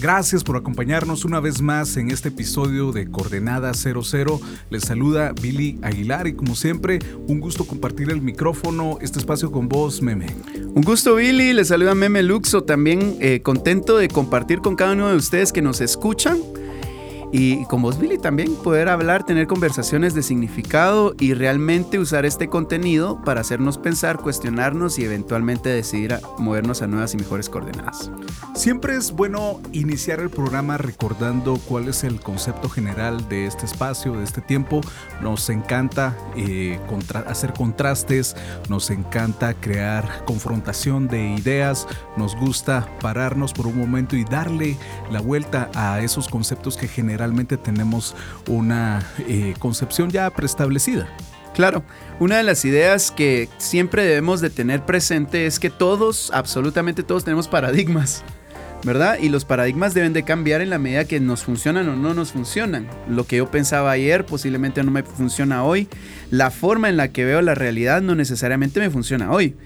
Gracias por acompañarnos una vez más en este episodio de Coordenada 00. Les saluda Billy Aguilar y como siempre, un gusto compartir el micrófono, este espacio con vos, Meme. Un gusto, Billy. Les saluda Meme Luxo. También eh, contento de compartir con cada uno de ustedes que nos escuchan y con vos, Billy, también poder hablar, tener conversaciones de significado y realmente usar este contenido para hacernos pensar, cuestionarnos y eventualmente decidir movernos a nuevas y mejores coordenadas. Siempre es bueno iniciar el programa recordando cuál es el concepto general de este espacio, de este tiempo. Nos encanta eh, hacer contrastes, nos encanta crear confrontación de ideas, nos gusta pararnos por un momento y darle la vuelta a esos conceptos que generan realmente tenemos una eh, concepción ya preestablecida. Claro, una de las ideas que siempre debemos de tener presente es que todos, absolutamente todos tenemos paradigmas, ¿verdad? Y los paradigmas deben de cambiar en la medida que nos funcionan o no nos funcionan. Lo que yo pensaba ayer posiblemente no me funciona hoy. La forma en la que veo la realidad no necesariamente me funciona hoy,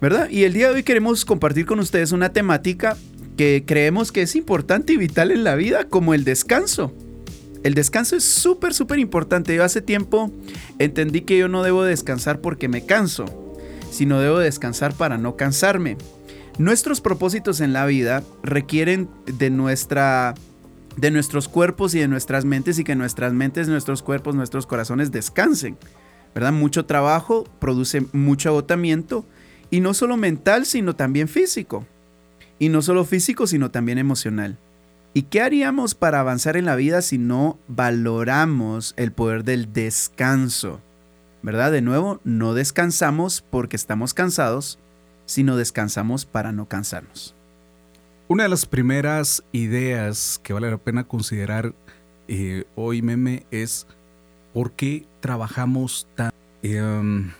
¿verdad? Y el día de hoy queremos compartir con ustedes una temática que creemos que es importante y vital en la vida, como el descanso. El descanso es súper, súper importante. Yo hace tiempo entendí que yo no debo descansar porque me canso, sino debo descansar para no cansarme. Nuestros propósitos en la vida requieren de nuestra de nuestros cuerpos y de nuestras mentes y que nuestras mentes, nuestros cuerpos, nuestros corazones descansen. ¿Verdad? Mucho trabajo produce mucho agotamiento y no solo mental, sino también físico. Y no solo físico, sino también emocional. ¿Y qué haríamos para avanzar en la vida si no valoramos el poder del descanso? ¿Verdad? De nuevo, no descansamos porque estamos cansados, sino descansamos para no cansarnos. Una de las primeras ideas que vale la pena considerar eh, hoy, meme, es por qué trabajamos tan... Em,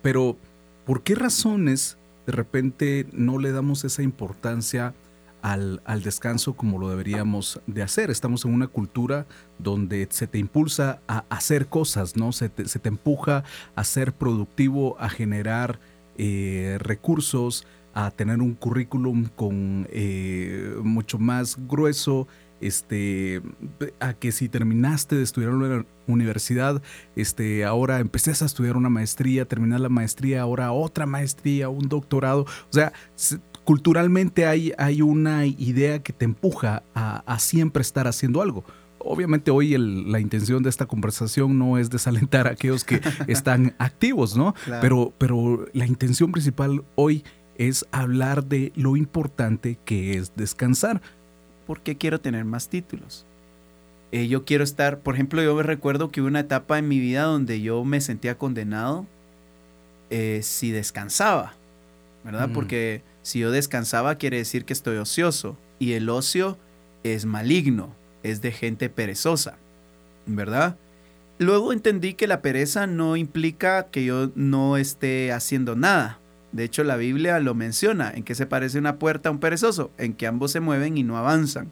pero, ¿por qué razones de repente no le damos esa importancia al, descanso como lo deberíamos de hacer. Estamos en una cultura donde se te impulsa a hacer cosas, ¿no? Se te, empuja a ser productivo, a generar eh, recursos, a tener un currículum con eh, mucho más grueso, este, a que si terminaste de estudiar en la universidad, este, ahora empecé a estudiar una maestría, terminar la maestría, ahora otra maestría, un doctorado. O sea, culturalmente hay, hay una idea que te empuja a, siempre estar haciendo algo. Obviamente hoy la intención de esta conversación no es desalentar a aquellos que están activos, ¿no? Pero, pero la intención principal hoy es hablar de lo importante que es descansar ¿por qué quiero tener más títulos? Eh, yo quiero estar, por ejemplo, yo me recuerdo que hubo una etapa en mi vida donde yo me sentía condenado eh, si descansaba, ¿verdad? Mm. Porque si yo descansaba quiere decir que estoy ocioso y el ocio es maligno, es de gente perezosa, ¿verdad? Luego entendí que la pereza no implica que yo no esté haciendo nada. De hecho, la Biblia lo menciona. ¿En qué se parece una puerta a un perezoso? En que ambos se mueven y no avanzan.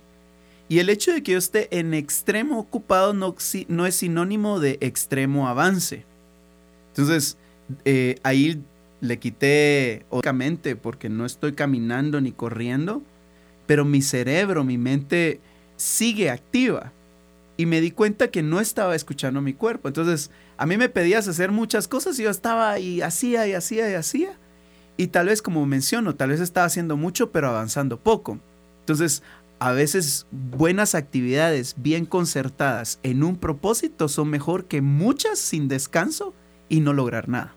Y el hecho de que yo esté en extremo ocupado no, no es sinónimo de extremo avance. Entonces, eh, ahí le quité, obviamente, porque no estoy caminando ni corriendo, pero mi cerebro, mi mente sigue activa. Y me di cuenta que no estaba escuchando mi cuerpo. Entonces, a mí me pedías hacer muchas cosas y yo estaba y hacía y hacía y hacía. Y tal vez, como menciono, tal vez estaba haciendo mucho, pero avanzando poco. Entonces, a veces buenas actividades bien concertadas en un propósito son mejor que muchas sin descanso y no lograr nada.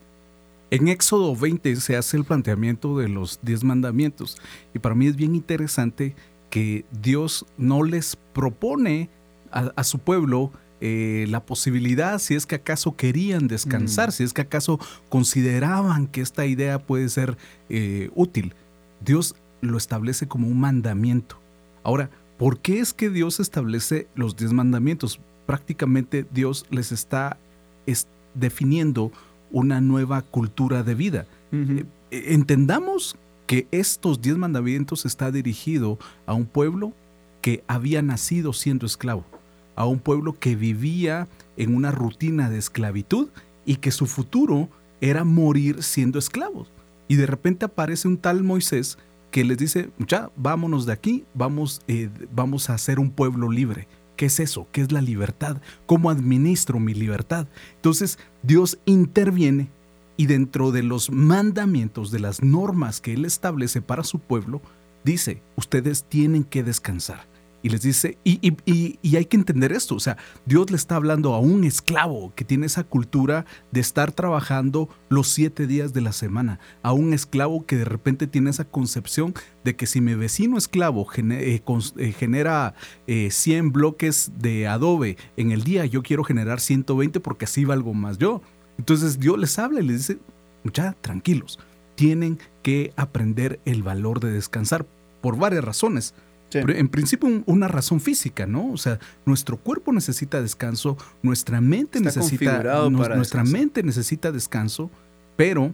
En Éxodo 20 se hace el planteamiento de los 10 mandamientos y para mí es bien interesante que Dios no les propone a, a su pueblo eh, la posibilidad, si es que acaso querían descansar, mm. si es que acaso consideraban que esta idea puede ser eh, útil. Dios lo establece como un mandamiento. Ahora, ¿por qué es que Dios establece los diez mandamientos? Prácticamente Dios les está definiendo una nueva cultura de vida. Eh, entendamos que estos diez mandamientos está dirigido a un pueblo que había nacido siendo esclavo, a un pueblo que vivía en una rutina de esclavitud y que su futuro era morir siendo esclavos. Y de repente aparece un tal Moisés que les dice, ya, vámonos de aquí, vamos, eh, vamos a ser un pueblo libre. ¿Qué es eso? ¿Qué es la libertad? ¿Cómo administro mi libertad? Entonces Dios interviene y dentro de los mandamientos, de las normas que Él establece para su pueblo, dice, ustedes tienen que descansar. Y les dice, y, y, hay que entender esto, o sea, Dios le está hablando a un esclavo que tiene esa cultura de estar trabajando los siete días de la semana, a un esclavo que de repente tiene esa concepción de que si mi vecino esclavo eh, eh, genera 100 eh, bloques de adobe en el día, yo quiero generar 120 porque así valgo más yo. Entonces Dios les habla y les dice, ya, tranquilos, tienen que aprender el valor de descansar por varias razones en principio una razón física, ¿no? O sea, nuestro cuerpo necesita descanso, nuestra mente necesita nuestra mente necesita descanso, pero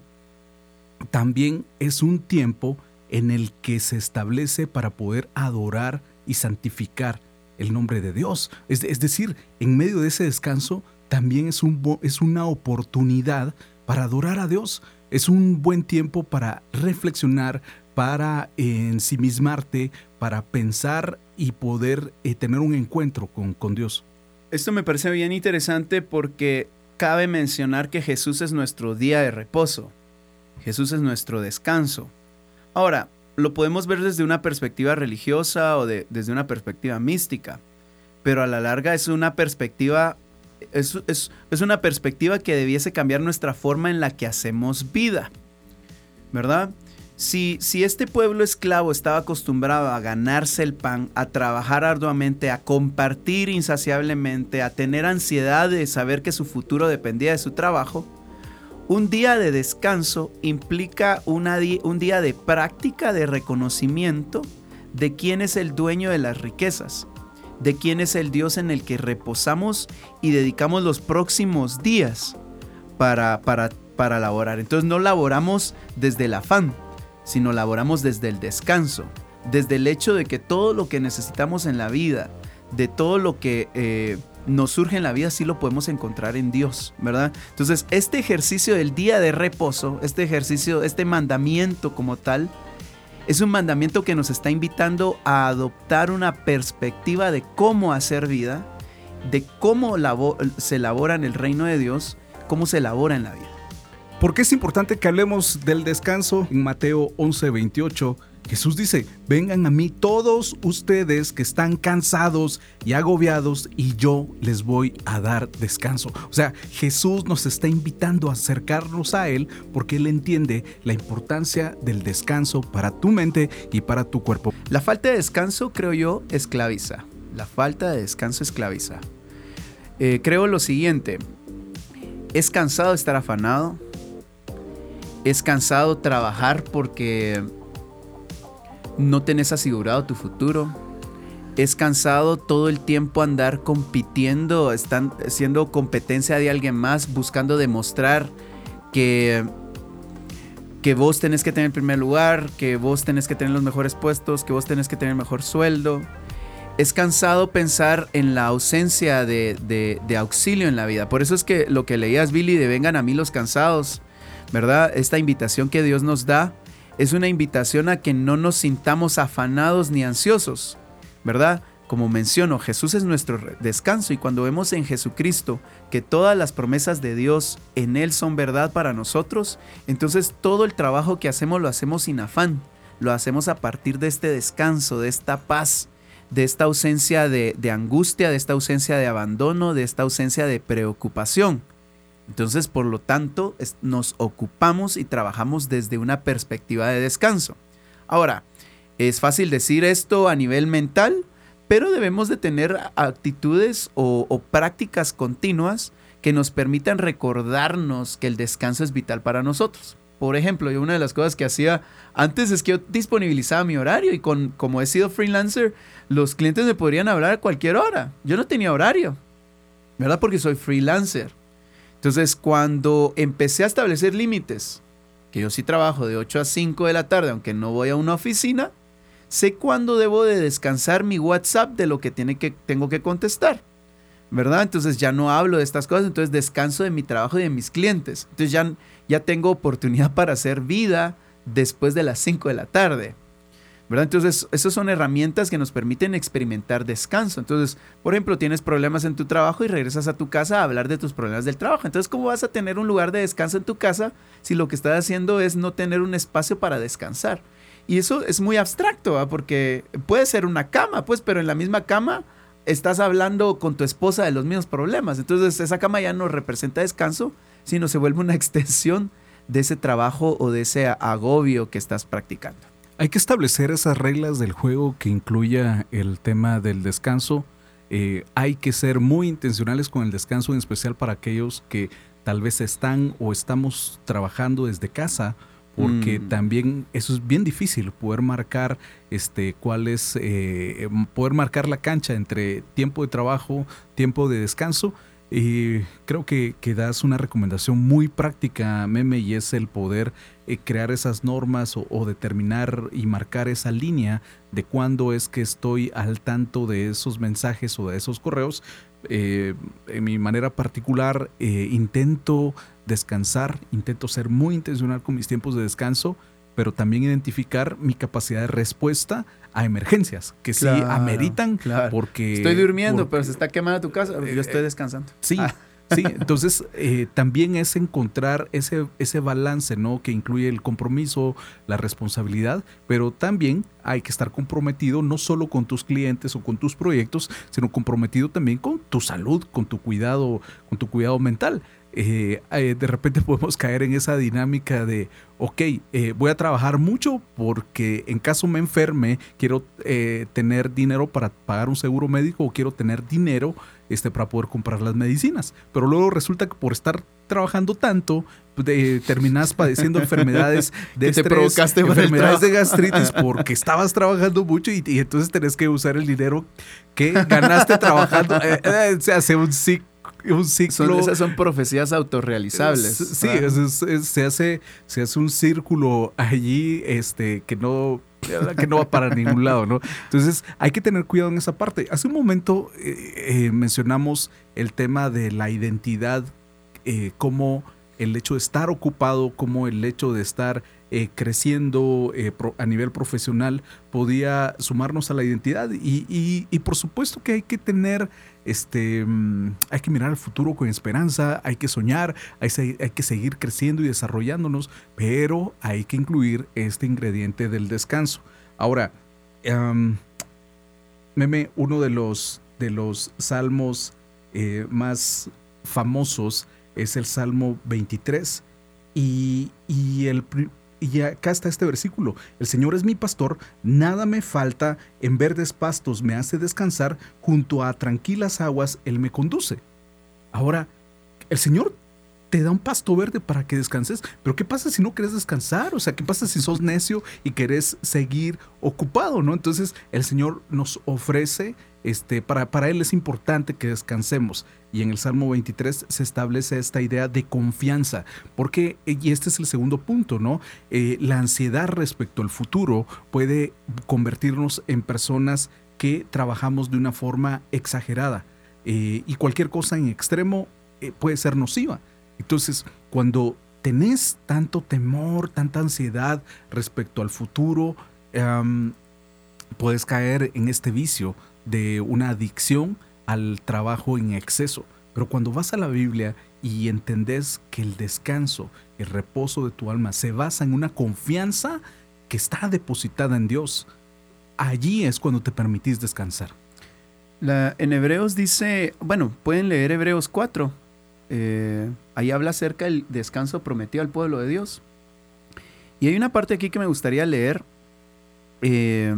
también es un tiempo en el que se establece para poder adorar y santificar el nombre de Dios. Es, decir, en medio de ese descanso también es, un, es una oportunidad para adorar a Dios. Es un buen tiempo para reflexionar, para ensimismarte, para pensar y poder eh, tener un encuentro con, con Dios. Esto me parece bien interesante porque cabe mencionar que Jesús es nuestro día de reposo. Jesús es nuestro descanso. Ahora, lo podemos ver desde una perspectiva religiosa o desde una perspectiva mística, pero a la larga es una perspectiva, es, es una perspectiva que debiese cambiar nuestra forma en la que hacemos vida, ¿verdad? Si, este pueblo esclavo estaba acostumbrado a ganarse el pan, a trabajar arduamente, a compartir insaciablemente, a tener ansiedad de saber que su futuro dependía de su trabajo, un día de descanso implica un día de práctica de reconocimiento de quién es el dueño de las riquezas, de quién es el Dios en el que reposamos y dedicamos los próximos días para, para, para laborar. Entonces no laboramos desde el afán, sino laboramos desde el descanso, desde el hecho de que todo lo que necesitamos en la vida, de todo lo que eh, nos surge en la vida, sí lo podemos encontrar en Dios, ¿verdad? Entonces, este ejercicio del día de reposo, este ejercicio, este mandamiento como tal, es un mandamiento que nos está invitando a adoptar una perspectiva de cómo hacer vida, de cómo se elabora en el reino de Dios, cómo se elabora en la vida. ¿Por qué es importante que hablemos del descanso? En Mateo 11:28, Jesús dice, vengan a mí todos ustedes que están cansados y agobiados y yo les voy a dar descanso. O sea, Jesús nos está invitando a acercarnos a Él porque Él entiende la importancia del descanso para tu mente y para tu cuerpo. La falta de descanso, creo yo, esclaviza. La falta de descanso esclaviza. Eh, creo lo siguiente, es cansado estar afanado, es cansado trabajar porque no tenés asegurado tu futuro. Es cansado todo el tiempo andar compitiendo, están siendo competencia de alguien más, buscando demostrar que, que vos tenés que tener el primer lugar, que vos tenés que tener los mejores puestos, que vos tenés que tener el mejor sueldo. Es cansado pensar en la ausencia de, de auxilio en la vida. Por eso es que lo que leías, Billy, de vengan a mí los cansados, ¿verdad? Esta invitación que Dios nos da es una invitación a que no nos sintamos afanados ni ansiosos, ¿verdad? Como menciono, Jesús es nuestro descanso y cuando vemos en Jesucristo que todas las promesas de Dios en Él son verdad para nosotros, entonces todo el trabajo que hacemos lo hacemos sin afán, lo hacemos a partir de este descanso, de esta paz, de esta ausencia de, de angustia, de esta ausencia de abandono, de esta ausencia de preocupación. Entonces, por lo tanto, nos ocupamos y trabajamos desde una perspectiva de descanso. Ahora, es fácil decir esto a nivel mental, pero debemos de tener actitudes o, prácticas continuas que nos permitan recordarnos que el descanso es vital para nosotros. Por ejemplo, yo una de las cosas que hacía antes es que yo disponibilizaba mi horario y con, como he sido freelancer, los clientes me podrían hablar a cualquier hora. Yo no tenía horario, ¿verdad? Porque soy freelancer. Entonces, cuando empecé a establecer límites, que yo sí trabajo de 8 a 5 de la tarde, aunque no voy a una oficina, sé cuándo debo de descansar mi WhatsApp de lo que, tiene que tengo que contestar. ¿Verdad? Entonces ya no hablo de estas cosas, entonces descanso de mi trabajo y de mis clientes. Entonces ya, ya tengo oportunidad para hacer vida después de las 5 de la tarde. ¿Verdad? Entonces, esas son herramientas que nos permiten experimentar descanso. Entonces, por ejemplo, tienes problemas en tu trabajo y regresas a tu casa a hablar de tus problemas del trabajo. Entonces, ¿cómo vas a tener un lugar de descanso en tu casa si lo que estás haciendo es no tener un espacio para descansar? Y eso es muy abstracto, porque puede ser una cama, pues, pero en la misma cama estás hablando con tu esposa de los mismos problemas. Entonces, esa cama ya no representa descanso, sino se vuelve una extensión de ese trabajo o de ese agobio que estás practicando. Hay que establecer esas reglas del juego que incluya el tema del descanso. Eh, hay que ser muy intencionales con el descanso, en especial para aquellos que tal vez están o estamos trabajando desde casa, porque mm. también eso es bien difícil, poder marcar este, cuál es, eh, poder marcar la cancha entre tiempo de trabajo, tiempo de descanso. Y creo que, que das una recomendación muy práctica, Meme, y es el poder eh, crear esas normas o, determinar y marcar esa línea de cuándo es que estoy al tanto de esos mensajes o de esos correos. Eh, en mi manera particular, eh, intento descansar, intento ser muy intencional con mis tiempos de descanso, pero también identificar mi capacidad de respuesta a emergencias que sí ameritan porque estoy durmiendo, pero se está quemando tu casa, yo estoy descansando. Sí. Ah. Sí, entonces eh, también es encontrar ese, ese balance, ¿no? Que incluye el compromiso, la responsabilidad, pero también hay que estar comprometido no solo con tus clientes o con tus proyectos, sino comprometido también con tu salud, con tu cuidado, con tu cuidado mental. Eh, eh, de repente podemos caer en esa dinámica de, ok, voy a trabajar mucho porque en caso me enferme, quiero tener dinero para pagar un seguro médico o quiero tener dinero este, para poder comprar las medicinas. Pero luego resulta que por estar trabajando tanto, terminas padeciendo enfermedades de te provocaste enfermedades de gastritis porque estabas trabajando mucho y, entonces tenés que usar el dinero que ganaste trabajando. Eh, eh, se hace un ciclo un ciclo. esas son profecías autorrealizables. Sí, se, hace, se hace un círculo allí este, que no que no va para ningún lado, ¿no? Entonces hay que tener cuidado en esa parte. Hace un momento eh, eh, mencionamos el tema de la identidad, eh, como el hecho de estar ocupado, como el hecho de estar creciendo a nivel profesional podía sumarnos a la identidad y, y por supuesto que hay que tener este, mm, hay que mirar al futuro con esperanza, hay que soñar, hay, que seguir creciendo y desarrollándonos, pero hay que incluir este ingrediente del descanso. Ahora, meme, uno de los, de los salmos eh, más famosos es el Salmo 23 y, y el, y acá está este versículo. El Señor es mi pastor, nada me falta, en verdes pastos me hace descansar, junto a tranquilas aguas Él me conduce. Ahora, el Señor te da un pasto verde para que descanses, pero ¿qué pasa si no quieres descansar? O sea, ¿qué pasa si sos necio y querés seguir ocupado, no? Entonces, el Señor nos ofrece este, para, para Él es importante que descansemos. Y en el Salmo 23 se establece esta idea de confianza, porque, y este es el segundo punto, ¿no? Eh, la ansiedad respecto al futuro puede convertirnos en personas que trabajamos de una forma exagerada. Eh, y cualquier cosa en extremo eh, puede ser nociva. Entonces, cuando tenés tanto temor, tanta ansiedad respecto al futuro, puedes caer en este vicio de una adicción al trabajo en exceso. Pero cuando vas a la Biblia y entendés que el descanso, el reposo de tu alma se basa en una confianza que está depositada en Dios, allí es cuando te permitís descansar. En Hebreos dice, bueno, pueden leer Hebreos 4. Eh, ahí habla acerca del descanso prometido al pueblo de Dios. Y hay una parte aquí que me gustaría leer. Eh,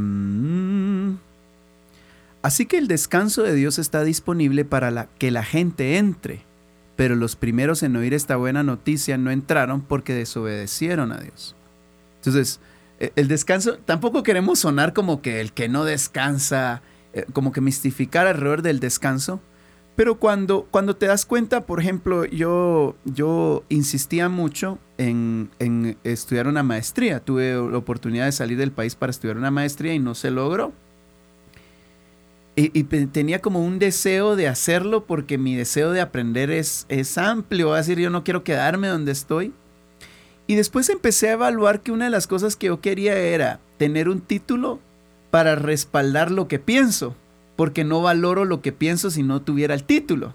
Así que el descanso de Dios está disponible para que la gente entre, pero los primeros en oír esta buena noticia no entraron porque desobedecieron a Dios. Entonces, e, el descanso, tampoco queremos sonar como que el que no descansa, eh, como que mistificar alrededor del descanso, pero cuando, cuando te das cuenta, por ejemplo, yo, yo insistía mucho en, en estudiar una maestría, tuve la oportunidad de salir del país para estudiar una maestría y no se logró. Y, tenía como un deseo de hacerlo porque mi deseo de aprender es, es amplio. Es decir, yo no quiero quedarme donde estoy. Y después empecé a evaluar que una de las cosas que yo quería era tener un título para respaldar lo que pienso. Porque no valoro lo que pienso si no tuviera el título.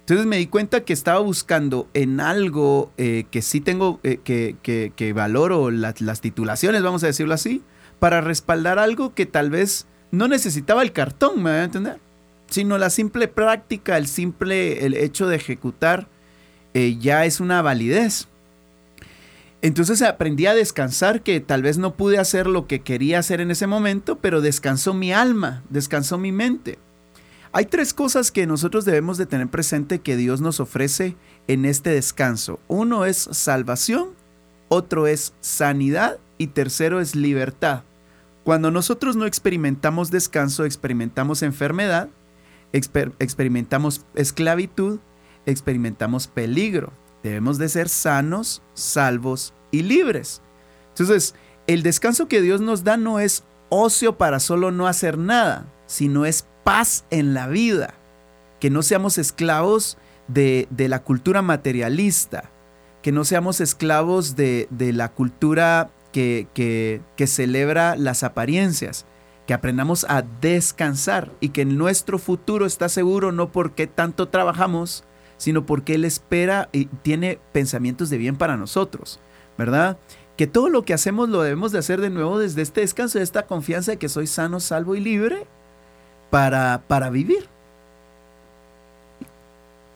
Entonces me di cuenta que estaba buscando en algo eh, que sí tengo, eh, que, que, valoro las titulaciones, vamos a decirlo así, para respaldar algo que tal vez no necesitaba el cartón, me voy a entender, sino la simple práctica, el simple el hecho de ejecutar eh, ya es una validez. Entonces aprendí a descansar, que tal vez no pude hacer lo que quería hacer en ese momento, pero descansó mi alma, descansó mi mente. Hay tres cosas que nosotros debemos de tener presente que Dios nos ofrece en este descanso. Uno es salvación, otro es sanidad y tercero es libertad. Cuando nosotros no experimentamos descanso, experimentamos enfermedad, experimentamos esclavitud, experimentamos peligro. Debemos de ser sanos, salvos y libres. Entonces, el descanso que Dios nos da no es ocio para solo no hacer nada, sino es paz en la vida. Que no seamos esclavos de, la cultura materialista, que no seamos esclavos de, de la cultura que, celebra las apariencias, que aprendamos a descansar y que nuestro futuro está seguro no porque tanto trabajamos, sino porque Él espera y tiene pensamientos de bien para nosotros, ¿verdad? Que todo lo que hacemos lo debemos de hacer de nuevo desde este descanso, de esta confianza de que soy sano, salvo y libre para, para vivir.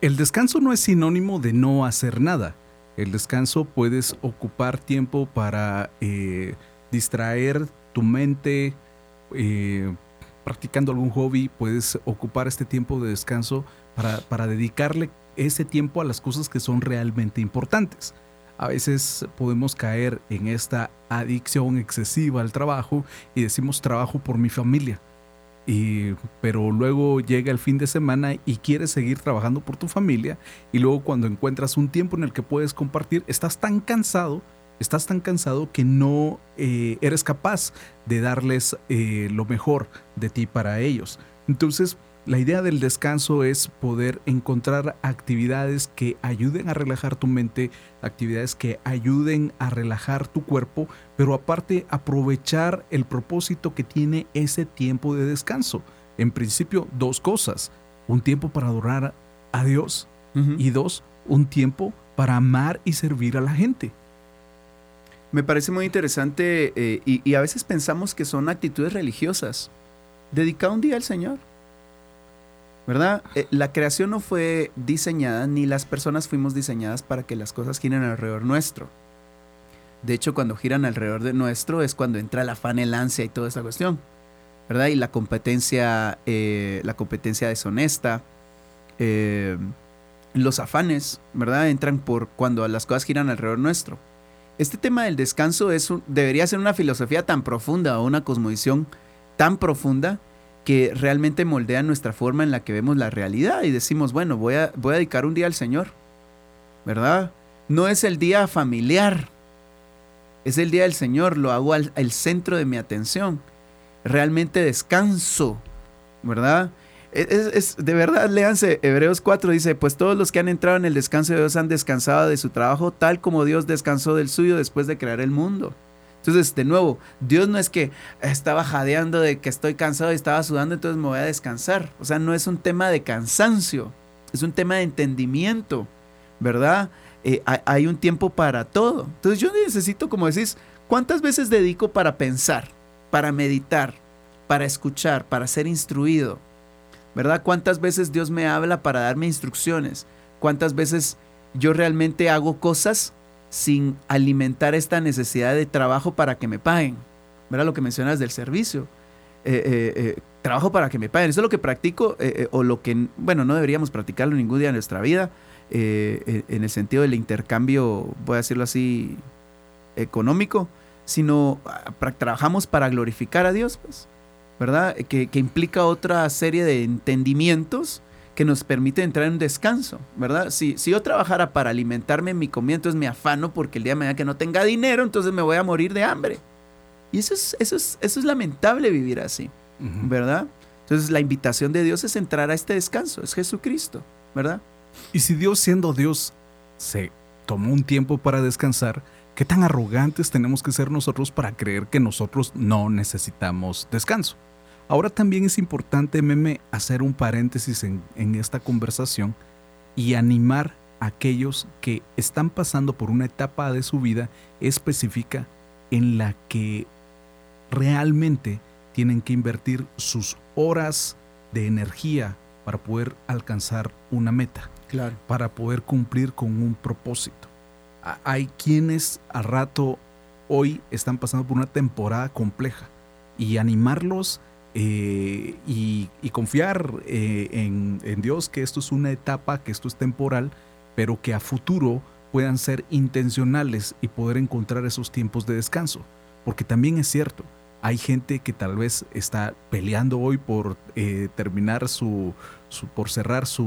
El descanso no es sinónimo de no hacer nada. El descanso puedes ocupar tiempo para eh, distraer tu mente, eh, practicando algún hobby, puedes ocupar este tiempo de descanso para, para dedicarle ese tiempo a las cosas que son realmente importantes. A veces podemos caer en esta adicción excesiva al trabajo y decimos trabajo por mi familia pero luego llega el fin de semana y quieres seguir trabajando por tu familia y luego cuando encuentras un tiempo en el que puedes compartir, estás tan cansado, estás tan cansado que no eh, eres capaz de darles eh, lo mejor de ti para ellos. Entonces, la idea del descanso es poder encontrar actividades que ayuden a relajar tu mente, actividades que ayuden a relajar tu cuerpo, pero aparte aprovechar el propósito que tiene ese tiempo de descanso. En principio, dos cosas. Un tiempo para adorar a Dios y dos, un tiempo para amar y servir a la gente. Me parece muy interesante eh, y, y a veces pensamos que son actitudes religiosas. Dedicar un día al Señor ¿verdad? Eh, la creación no fue diseñada, ni las personas fuimos diseñadas para que las cosas giren alrededor nuestro. De hecho, cuando giran alrededor de nuestro es cuando entra el afán, el ansia y toda esa cuestión, ¿verdad? Y la competencia, eh, la competencia deshonesta, eh, los afanes, ¿verdad? Entran por cuando las cosas giran alrededor nuestro. Este tema del descanso es debería ser una filosofía tan profunda o una cosmovisión tan profunda que realmente moldean nuestra forma en la que vemos la realidad y decimos, bueno, voy a, voy a dedicar un día al Señor, ¿verdad? No es el día familiar, es el día del Señor, lo hago al, centro de mi atención, realmente descanso, ¿verdad? Es, de verdad, léanse, Hebreos 4 dice, pues todos los que han entrado en el descanso de Dios han descansado de su trabajo tal como Dios descansó del suyo después de crear el mundo. Entonces, de nuevo, Dios no es que estaba jadeando de que estoy cansado y estaba sudando, entonces me voy a descansar. O sea, no es un tema de cansancio, es un tema de entendimiento, ¿verdad? Eh, hay, un tiempo para todo. Entonces yo necesito, como decís, ¿cuántas veces dedico para pensar, para meditar, para escuchar, para ser instruido? ¿Verdad? ¿Cuántas veces Dios me habla para darme instrucciones? ¿Cuántas veces yo realmente hago cosas sin alimentar esta necesidad de trabajo para que me paguen. ¿Verdad? Lo que mencionas del servicio. Eh, eh, eh, trabajo para que me paguen. Eso es lo que practico o lo que, bueno, no deberíamos practicarlo ningún día de nuestra vida en el sentido del intercambio, voy a decirlo así, económico, sino ah, trabajamos para glorificar a Dios, pues, ¿verdad? Que, que implica otra serie de entendimientos que nos permite entrar en un descanso, ¿verdad? Si, si yo trabajara para alimentarme en mi comida, entonces me afano porque el día de mañana que no tenga dinero, entonces me voy a morir de hambre. Y eso es, eso es, eso es lamentable vivir así, ¿verdad? Entonces la invitación de Dios es entrar a este descanso, es Jesucristo, ¿verdad? Y si Dios siendo Dios se tomó un tiempo para descansar, ¿qué tan arrogantes tenemos que ser nosotros para creer que nosotros no necesitamos descanso? Ahora también es importante, Meme, hacer un paréntesis en, esta conversación y animar a aquellos que están pasando por una etapa de su vida específica en la que realmente tienen que invertir sus horas de energía para poder alcanzar una meta, claro. para poder cumplir con un propósito. Hay quienes a rato hoy están pasando por una temporada compleja y animarlos eh, y, confiar eh, en, Dios que esto es una etapa, que esto es temporal, pero que a futuro puedan ser intencionales y poder encontrar esos tiempos de descanso. Porque también es cierto, hay gente que tal vez está peleando hoy por eh, terminar su, por cerrar su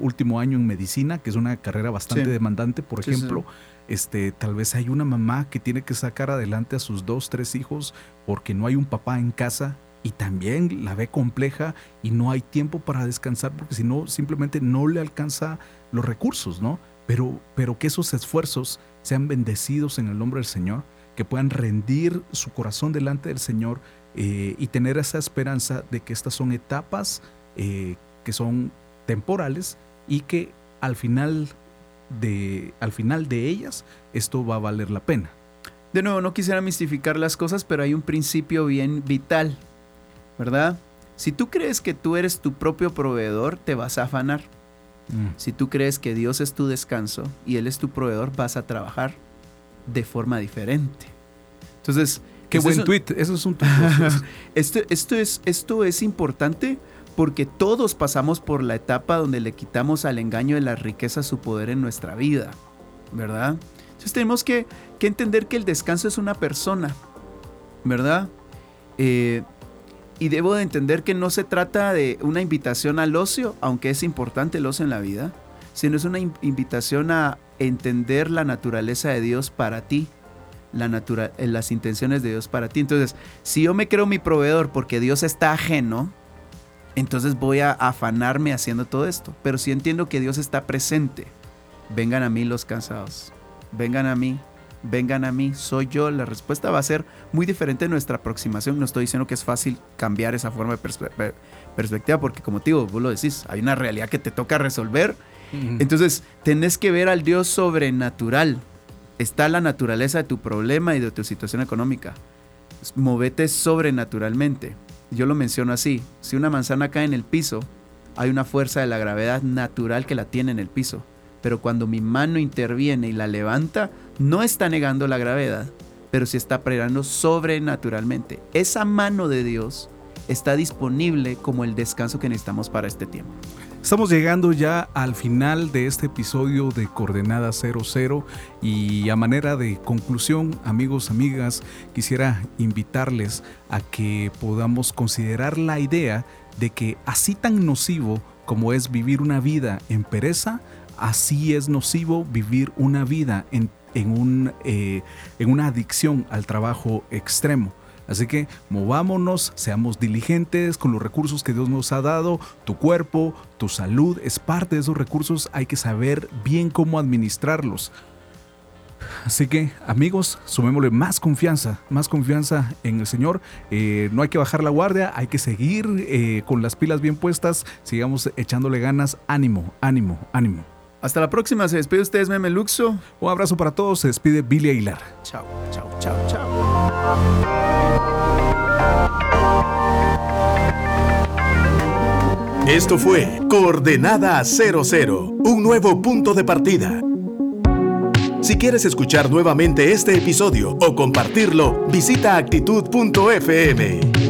último año en medicina, que es una carrera bastante demandante, por ejemplo. Este, tal vez hay una mamá que tiene que sacar adelante a sus dos, tres hijos porque no hay un papá en casa y también la ve compleja y no hay tiempo para descansar porque si no simplemente no le alcanza los recursos, ¿no? Pero, pero que esos esfuerzos sean bendecidos en el nombre del Señor, que puedan rendir su corazón delante del Señor eh, y tener esa esperanza de que estas son etapas eh, que son temporales y que al final de, al final de ellas esto va a valer la pena. De nuevo, no quisiera mistificar las cosas, pero hay un principio bien vital ¿verdad? Si tú crees que tú eres tu propio proveedor, te vas a afanar. Mm. Si tú crees que Dios es tu descanso y Él es tu proveedor, vas a trabajar de forma diferente. Entonces, qué buen tweet. Eso es un tweet. esto, esto, es, esto es importante porque todos pasamos por la etapa donde le quitamos al engaño de la riqueza su poder en nuestra vida, ¿verdad? Entonces tenemos que, que entender que el descanso es una persona, ¿verdad? Eh, y debo de entender que no se trata de una invitación al ocio, aunque es importante el ocio en la vida, sino es una invitación a entender la naturaleza de Dios para ti, la eh, las intenciones de Dios para ti. Entonces, si yo me creo mi proveedor porque Dios está ajeno, entonces voy a afanarme haciendo todo esto. Pero si entiendo que Dios está presente, vengan a mí los cansados, vengan a mí vengan a mí, soy yo. La respuesta va a ser muy diferente de nuestra aproximación. No estoy diciendo que es fácil cambiar esa forma de perspectiva, porque como te digo, vos lo decís, hay una realidad que te toca resolver. Entonces, tenés que ver al Dios sobrenatural. Está la naturaleza de tu problema y de tu situación económica. Movete sobrenaturalmente. Yo lo menciono así. Si una manzana cae en el piso, hay una fuerza de la gravedad natural que la tiene en el piso. Pero cuando mi mano interviene y la levanta, no está negando la gravedad, pero sí está operando sobrenaturalmente. Esa mano de Dios está disponible como el descanso que necesitamos para este tiempo. Estamos llegando ya al final de este episodio de Coordenada 00 y a manera de conclusión, amigos, amigas, quisiera invitarles a que podamos considerar la idea de que así tan nocivo como es vivir una vida en pereza, así es nocivo vivir una vida en en, un, eh, en una adicción al trabajo extremo. Así que movámonos, seamos diligentes con los recursos que Dios nos ha dado. Tu cuerpo, tu salud es parte de esos recursos. Hay que saber bien cómo administrarlos. Así que amigos, sumémosle más confianza, más confianza en el Señor. Eh, no hay que bajar la guardia, hay que seguir eh, con las pilas bien puestas. Sigamos echándole ganas. Ánimo, ánimo, ánimo. Hasta la próxima. Se despide ustedes, Meme Luxo. Un abrazo para todos. Se despide Billy Aguilar. Chao, chao, chao, chao. Esto fue Coordenada 00, un nuevo punto de partida. Si quieres escuchar nuevamente este episodio o compartirlo, visita actitud.fm.